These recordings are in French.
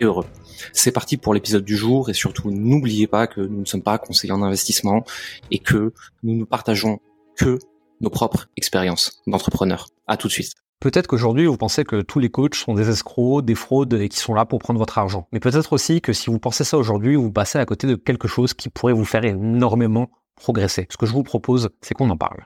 et heureux. C'est parti pour l'épisode du jour et surtout n'oubliez pas que nous ne sommes pas conseillers en investissement et que nous ne partageons que nos propres expériences d'entrepreneurs. À tout de suite. Peut-être qu'aujourd'hui, vous pensez que tous les coachs sont des escrocs, des fraudes et qui sont là pour prendre votre argent. Mais peut-être aussi que si vous pensez ça aujourd'hui, vous passez à côté de quelque chose qui pourrait vous faire énormément progresser. Ce que je vous propose, c'est qu'on en parle.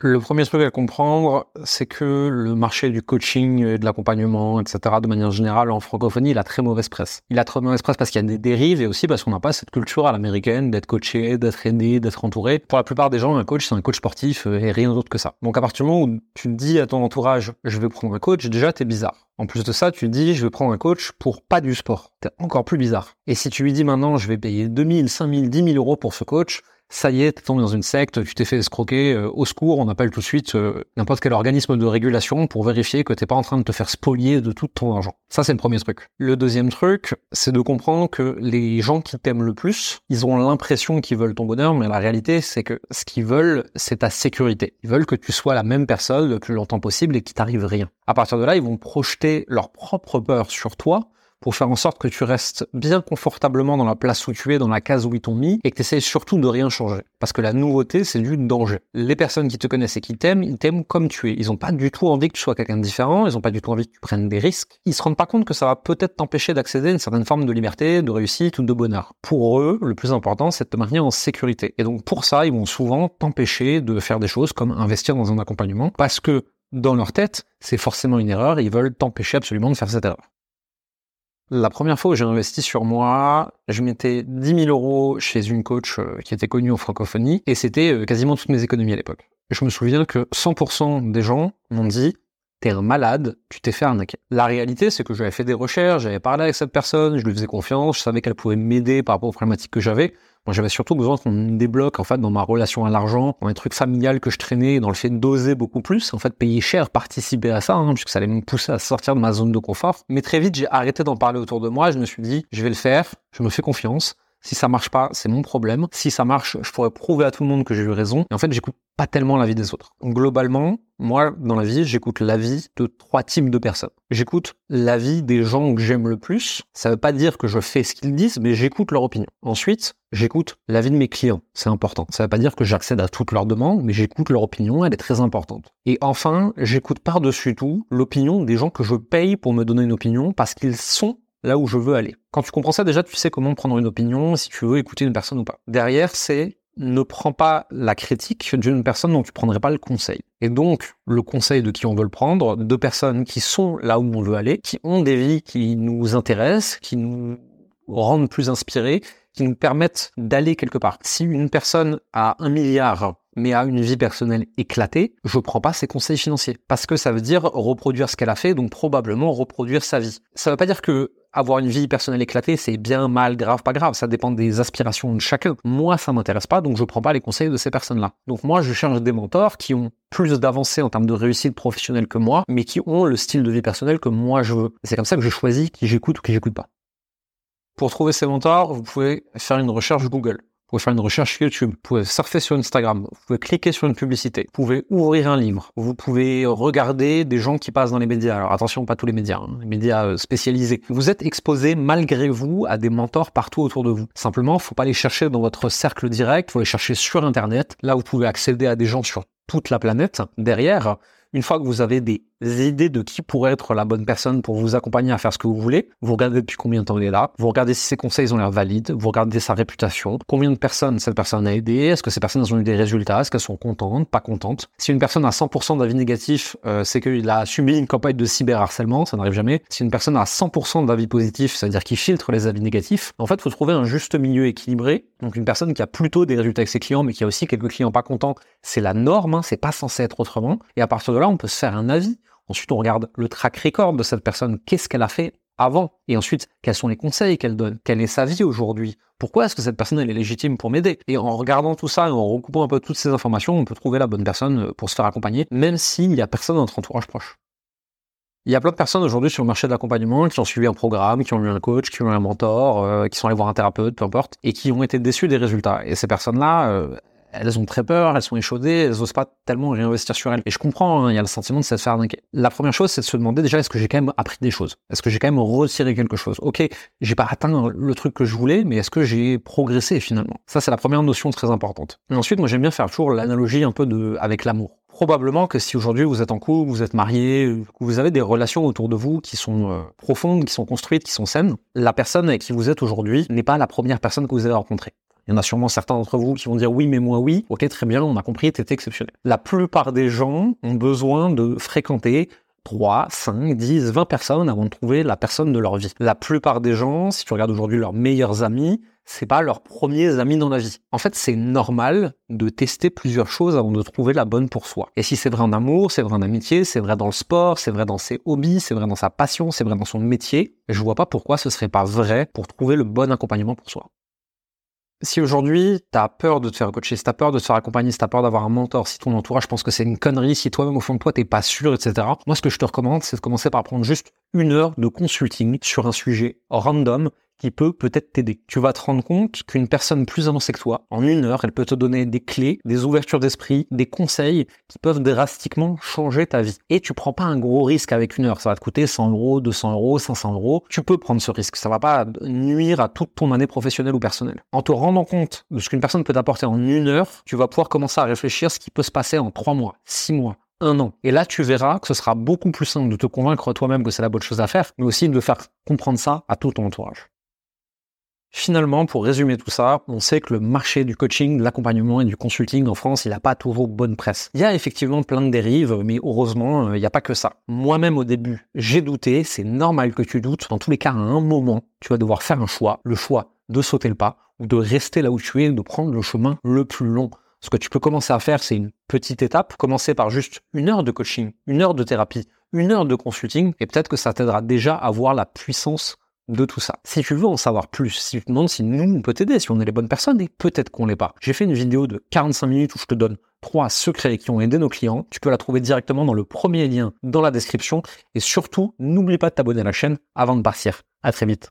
Le premier truc à comprendre, c'est que le marché du coaching, et de l'accompagnement, etc., de manière générale, en francophonie, il a très mauvaise presse. Il a très mauvaise presse parce qu'il y a des dérives et aussi parce qu'on n'a pas cette culture à l'américaine d'être coaché, d'être aidé, d'être entouré. Pour la plupart des gens, un coach, c'est un coach sportif euh, et rien d'autre que ça. Donc à partir du moment où tu dis à ton entourage, je vais prendre un coach, déjà, t'es bizarre. En plus de ça, tu dis, je vais prendre un coach pour pas du sport. T'es encore plus bizarre. Et si tu lui dis maintenant, je vais payer 2000, 5000, 10 000 euros pour ce coach, ça y est, t'es tombé dans une secte, tu t'es fait escroquer, euh, au secours, on appelle tout de suite euh, n'importe quel organisme de régulation pour vérifier que t'es pas en train de te faire spolier de tout ton argent. Ça, c'est le premier truc. Le deuxième truc, c'est de comprendre que les gens qui t'aiment le plus, ils ont l'impression qu'ils veulent ton bonheur, mais la réalité, c'est que ce qu'ils veulent, c'est ta sécurité. Ils veulent que tu sois la même personne le plus longtemps possible et qu'il t'arrive rien. À partir de là, ils vont projeter leur propre peur sur toi pour faire en sorte que tu restes bien confortablement dans la place où tu es, dans la case où ils t'ont mis, et que tu essayes surtout de rien changer. Parce que la nouveauté, c'est du danger. Les personnes qui te connaissent et qui t'aiment, ils t'aiment comme tu es. Ils ont pas du tout envie que tu sois quelqu'un de différent, ils ont pas du tout envie que tu prennes des risques. Ils se rendent pas compte que ça va peut-être t'empêcher d'accéder à une certaine forme de liberté, de réussite ou de bonheur. Pour eux, le plus important, c'est de te maintenir en sécurité. Et donc pour ça, ils vont souvent t'empêcher de faire des choses comme investir dans un accompagnement, parce que dans leur tête, c'est forcément une erreur et ils veulent t'empêcher absolument de faire cette erreur. La première fois où j'ai investi sur moi, je mettais 10 000 euros chez une coach euh, qui était connue en francophonie et c'était euh, quasiment toutes mes économies à l'époque. Je me souviens que 100% des gens m'ont dit t'es malade, tu t'es fait arnaquer. La réalité, c'est que j'avais fait des recherches, j'avais parlé avec cette personne, je lui faisais confiance, je savais qu'elle pouvait m'aider par rapport aux problématiques que j'avais. Moi, j'avais surtout besoin qu'on me débloque, en fait, dans ma relation à l'argent, dans les trucs familiales que je traînais, dans le fait d'oser beaucoup plus. En fait, payer cher, participer à ça, hein, puisque ça allait me pousser à sortir de ma zone de confort. Mais très vite, j'ai arrêté d'en parler autour de moi. Je me suis dit, je vais le faire, je me fais confiance. Si ça marche pas, c'est mon problème. Si ça marche, je pourrais prouver à tout le monde que j'ai eu raison. Et en fait, j'écoute pas tellement l'avis des autres. Globalement, moi, dans la vie, j'écoute l'avis de trois types de personnes. J'écoute l'avis des gens que j'aime le plus. Ça veut pas dire que je fais ce qu'ils disent, mais j'écoute leur opinion. Ensuite, j'écoute l'avis de mes clients. C'est important. Ça veut pas dire que j'accède à toutes leurs demandes, mais j'écoute leur opinion. Elle est très importante. Et enfin, j'écoute par-dessus tout l'opinion des gens que je paye pour me donner une opinion parce qu'ils sont là où je veux aller. Quand tu comprends ça, déjà, tu sais comment prendre une opinion, si tu veux écouter une personne ou pas. Derrière, c'est ne prends pas la critique d'une personne dont tu prendrais pas le conseil. Et donc, le conseil de qui on veut le prendre, de personnes qui sont là où on veut aller, qui ont des vies qui nous intéressent, qui nous rendent plus inspirés, qui nous permettent d'aller quelque part. Si une personne a un milliard mais a une vie personnelle éclatée, je prends pas ses conseils financiers. Parce que ça veut dire reproduire ce qu'elle a fait, donc probablement reproduire sa vie. Ça veut pas dire que avoir une vie personnelle éclatée, c'est bien, mal, grave, pas grave. Ça dépend des aspirations de chacun. Moi, ça m'intéresse pas, donc je prends pas les conseils de ces personnes-là. Donc moi, je cherche des mentors qui ont plus d'avancées en termes de réussite professionnelle que moi, mais qui ont le style de vie personnel que moi je veux. C'est comme ça que je choisis qui j'écoute ou qui j'écoute pas. Pour trouver ces mentors, vous pouvez faire une recherche Google. Vous pouvez faire une recherche YouTube, vous pouvez surfer sur Instagram, vous pouvez cliquer sur une publicité, vous pouvez ouvrir un livre, vous pouvez regarder des gens qui passent dans les médias. Alors attention, pas tous les médias, hein, les médias euh, spécialisés. Vous êtes exposé malgré vous à des mentors partout autour de vous. Simplement, faut pas les chercher dans votre cercle direct, faut les chercher sur Internet. Là, vous pouvez accéder à des gens sur toute la planète. Derrière, une fois que vous avez des idées de qui pourrait être la bonne personne pour vous accompagner à faire ce que vous voulez, vous regardez depuis combien de temps il est là, vous regardez si ses conseils ont l'air valides, vous regardez sa réputation, combien de personnes cette personne a aidé, est-ce que ces personnes ont eu des résultats, est-ce qu'elles sont contentes, pas contentes? Si une personne a 100% d'avis négatif, euh, c'est qu'il a subi une campagne de cyberharcèlement, ça n'arrive jamais. Si une personne a 100% d'avis positifs, c'est-à-dire qu'il filtre les avis négatifs, en fait, il faut trouver un juste milieu équilibré. Donc une personne qui a plutôt des résultats avec ses clients, mais qui a aussi quelques clients pas contents, c'est la norme, hein, c'est pas censé être autrement. Et à partir de là, on peut se faire un avis. Ensuite, on regarde le track record de cette personne. Qu'est-ce qu'elle a fait avant? Et ensuite, quels sont les conseils qu'elle donne? Quelle est sa vie aujourd'hui? Pourquoi est-ce que cette personne elle est légitime pour m'aider? Et en regardant tout ça en recoupant un peu toutes ces informations, on peut trouver la bonne personne euh, pour se faire accompagner, même s'il n'y a personne dans notre entourage proche. Il y a plein de personnes aujourd'hui sur le marché de l'accompagnement qui ont suivi un programme, qui ont eu un coach, qui ont eu un mentor, euh, qui sont allés voir un thérapeute, peu importe, et qui ont été déçus des résultats. Et ces personnes-là, euh, elles ont très peur, elles sont échaudées, elles n'osent pas tellement réinvestir sur elles. Et je comprends, hein, il y a le sentiment de se faire arnaquer. La première chose, c'est de se demander déjà, est-ce que j'ai quand même appris des choses? Est-ce que j'ai quand même retiré quelque chose? Ok, j'ai pas atteint le truc que je voulais, mais est-ce que j'ai progressé finalement? Ça, c'est la première notion très importante. Et ensuite, moi, j'aime bien faire toujours l'analogie un peu de avec l'amour. Probablement que si aujourd'hui vous êtes en couple, vous êtes marié, vous avez des relations autour de vous qui sont euh, profondes, qui sont construites, qui sont saines, la personne avec qui vous êtes aujourd'hui n'est pas la première personne que vous avez rencontrée. Il y en a sûrement certains d'entre vous qui vont dire oui, mais moi oui. Ok, très bien, on a compris, t'es exceptionnel. La plupart des gens ont besoin de fréquenter 3, 5, 10, 20 personnes avant de trouver la personne de leur vie. La plupart des gens, si tu regardes aujourd'hui leurs meilleurs amis, c'est pas leurs premiers amis dans la vie. En fait, c'est normal de tester plusieurs choses avant de trouver la bonne pour soi. Et si c'est vrai en amour, c'est vrai en amitié, c'est vrai dans le sport, c'est vrai dans ses hobbies, c'est vrai dans sa passion, c'est vrai dans son métier, je vois pas pourquoi ce serait pas vrai pour trouver le bon accompagnement pour soi si aujourd'hui tu as peur de te faire coacher, si peur de te faire accompagner, si peur d'avoir un mentor, si ton entourage pense que c'est une connerie, si toi-même au fond de toi t'es pas sûr, etc. Moi ce que je te recommande c'est de commencer par prendre juste une heure de consulting sur un sujet random qui peut peut-être t'aider. Tu vas te rendre compte qu'une personne plus avancée que toi, en une heure, elle peut te donner des clés, des ouvertures d'esprit, des conseils qui peuvent drastiquement changer ta vie. Et tu prends pas un gros risque avec une heure. Ça va te coûter 100 euros, 200 euros, 500 euros. Tu peux prendre ce risque. Ça va pas nuire à toute ton année professionnelle ou personnelle. En te rendant compte de ce qu'une personne peut t'apporter en une heure, tu vas pouvoir commencer à réfléchir ce qui peut se passer en trois mois, six mois, un an. Et là, tu verras que ce sera beaucoup plus simple de te convaincre toi-même que c'est la bonne chose à faire, mais aussi de faire comprendre ça à tout ton entourage. Finalement, pour résumer tout ça, on sait que le marché du coaching, de l'accompagnement et du consulting en France, il n'a pas toujours bonne presse. Il y a effectivement plein de dérives, mais heureusement, euh, il n'y a pas que ça. Moi-même au début, j'ai douté, c'est normal que tu doutes. Dans tous les cas, à un moment, tu vas devoir faire un choix, le choix de sauter le pas ou de rester là où tu es, de prendre le chemin le plus long. Ce que tu peux commencer à faire, c'est une petite étape, commencer par juste une heure de coaching, une heure de thérapie, une heure de consulting, et peut-être que ça t'aidera déjà à voir la puissance de tout ça. Si tu veux en savoir plus, si tu te demandes si nous, on peut t'aider, si on est les bonnes personnes, et peut-être qu'on l'est pas. J'ai fait une vidéo de 45 minutes où je te donne trois secrets qui ont aidé nos clients. Tu peux la trouver directement dans le premier lien dans la description. Et surtout, n'oublie pas de t'abonner à la chaîne avant de partir. À très vite.